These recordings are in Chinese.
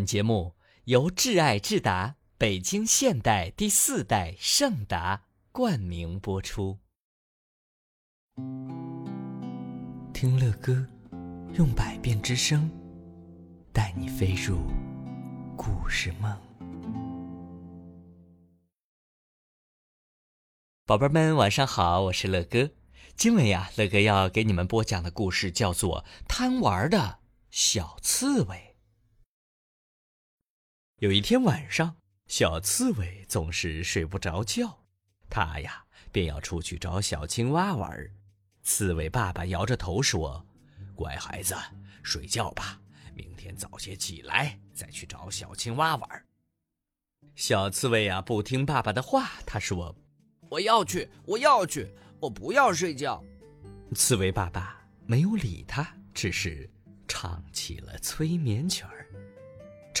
本节目由挚爱智达北京现代第四代圣达冠名播出。听乐歌，用百变之声，带你飞入故事梦。宝贝们，晚上好，我是乐哥。今晚呀，乐哥要给你们播讲的故事叫做《贪玩的小刺猬》。有一天晚上，小刺猬总是睡不着觉，它呀便要出去找小青蛙玩。刺猬爸爸摇着头说：“乖孩子，睡觉吧，明天早些起来再去找小青蛙玩。”小刺猬呀不听爸爸的话，他说：“我要去，我要去，我不要睡觉。”刺猬爸爸没有理他，只是唱起了催眠曲儿。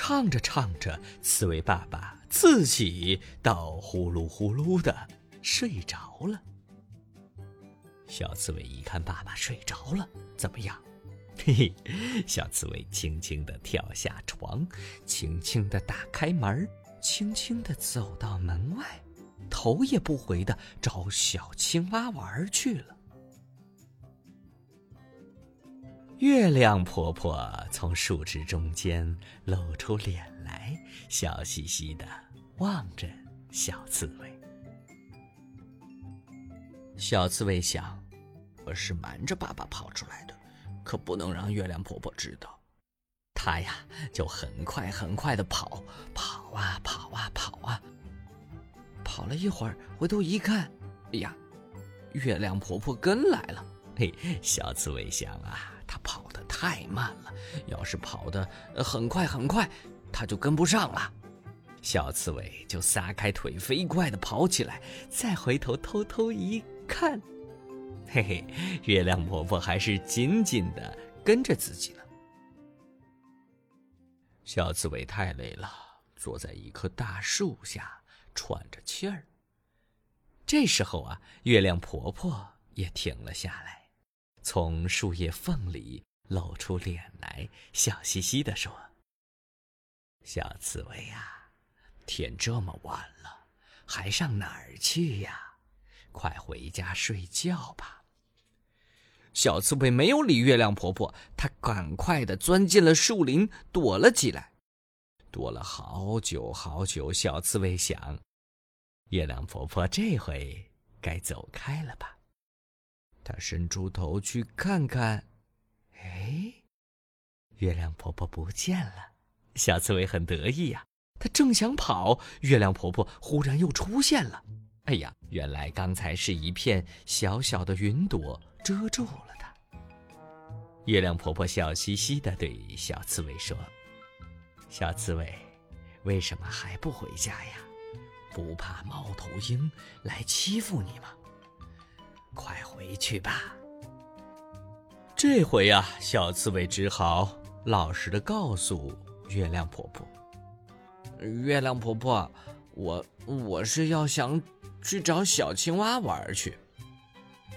唱着唱着，刺猬爸爸自己倒呼噜呼噜的睡着了。小刺猬一看爸爸睡着了，怎么样？嘿嘿，小刺猬轻轻地跳下床，轻轻地打开门，轻轻地走到门外，头也不回地找小青蛙玩去了。月亮婆婆从树枝中间露出脸来，笑嘻嘻的望着小刺猬。小刺猬想：“我是瞒着爸爸跑出来的，可不能让月亮婆婆知道。”它呀，就很快很快的跑，跑啊跑啊跑啊。跑了一会儿，回头一看，哎呀，月亮婆婆跟来了。嘿，小刺猬想啊。他跑得太慢了，要是跑得很快很快，他就跟不上了。小刺猬就撒开腿，飞快地跑起来。再回头偷偷一看，嘿嘿，月亮婆婆还是紧紧地跟着自己呢。小刺猬太累了，坐在一棵大树下喘着气儿。这时候啊，月亮婆婆也停了下来。从树叶缝里露出脸来，笑嘻嘻地说：“小刺猬呀，天这么晚了，还上哪儿去呀？快回家睡觉吧。”小刺猬没有理月亮婆婆，它赶快的钻进了树林，躲了起来。躲了好久好久，小刺猬想：月亮婆婆这回该走开了吧。他伸出头去看看，哎，月亮婆婆不见了。小刺猬很得意呀，他正想跑，月亮婆婆忽然又出现了。哎呀，原来刚才是一片小小的云朵遮住了它。月亮婆婆笑嘻嘻的对小刺猬说：“小刺猬，为什么还不回家呀？不怕猫头鹰来欺负你吗？”快回去吧。这回呀，小刺猬只好老实的告诉月亮婆婆：“月亮婆婆，我我是要想去找小青蛙玩去。”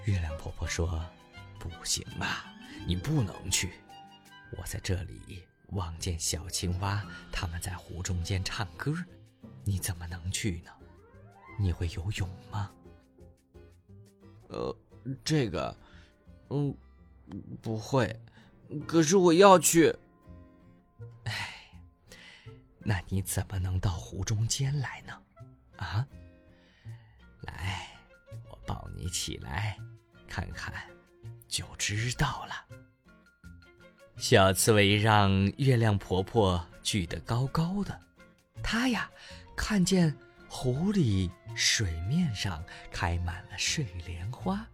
月亮婆婆说：“不行啊，你不能去。我在这里望见小青蛙，它们在湖中间唱歌，你怎么能去呢？你会游泳吗？”呃，这个，嗯，不会，可是我要去。哎，那你怎么能到湖中间来呢？啊，来，我抱你起来，看看，就知道了。小刺猬让月亮婆婆举得高高的，她呀，看见。湖里水面上开满了睡莲花，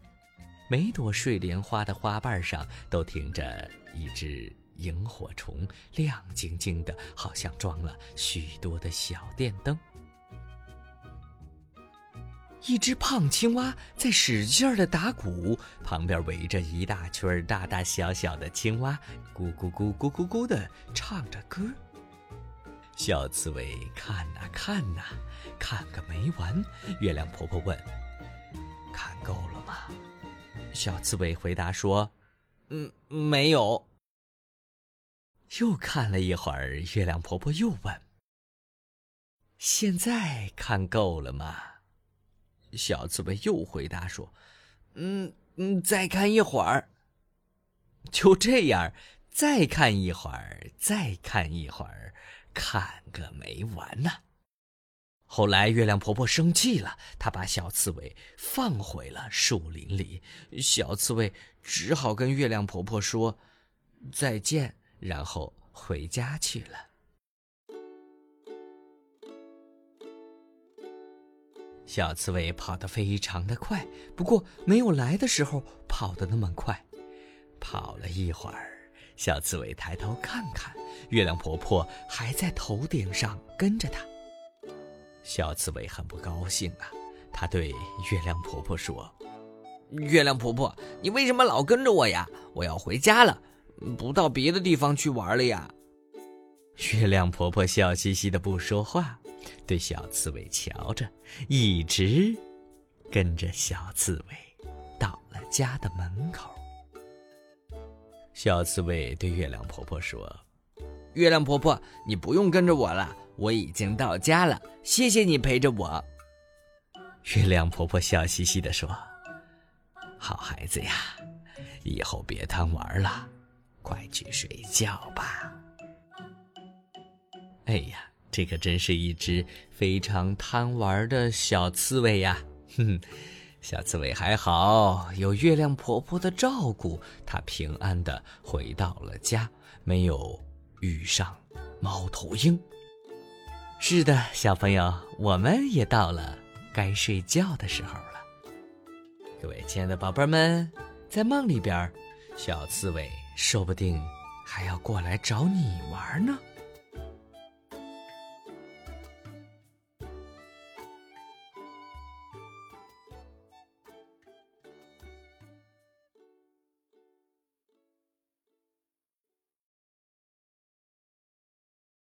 每朵睡莲花的花瓣上都停着一只萤火虫，亮晶晶的，好像装了许多的小电灯。一只胖青蛙在使劲儿的打鼓，旁边围着一大群大大小小的青蛙，咕咕咕咕咕咕的唱着歌。小刺猬看呐看呐，看个没完。月亮婆婆问：“看够了吗？”小刺猬回答说：“嗯，没有。”又看了一会儿，月亮婆婆又问：“现在看够了吗？”小刺猬又回答说：“嗯嗯，再看一会儿。”就这样，再看一会儿，再看一会儿，看个没完呢。后来，月亮婆婆生气了，她把小刺猬放回了树林里。小刺猬只好跟月亮婆婆说再见，然后回家去了。小刺猬跑得非常的快，不过没有来的时候跑得那么快。跑了一会儿，小刺猬抬头看看，月亮婆婆还在头顶上跟着它。小刺猬很不高兴啊，它对月亮婆婆说：“月亮婆婆，你为什么老跟着我呀？我要回家了，不到别的地方去玩了呀。”月亮婆婆笑嘻嘻的不说话。对小刺猬瞧着，一直跟着小刺猬到了家的门口。小刺猬对月亮婆婆说：“月亮婆婆，你不用跟着我了，我已经到家了。谢谢你陪着我。”月亮婆婆笑嘻嘻地说：“好孩子呀，以后别贪玩了，快去睡觉吧。”哎呀！这可真是一只非常贪玩的小刺猬呀！哼，小刺猬还好，有月亮婆婆的照顾，它平安的回到了家，没有遇上猫头鹰。是的，小朋友，我们也到了该睡觉的时候了。各位亲爱的宝贝们，在梦里边，小刺猬说不定还要过来找你玩呢。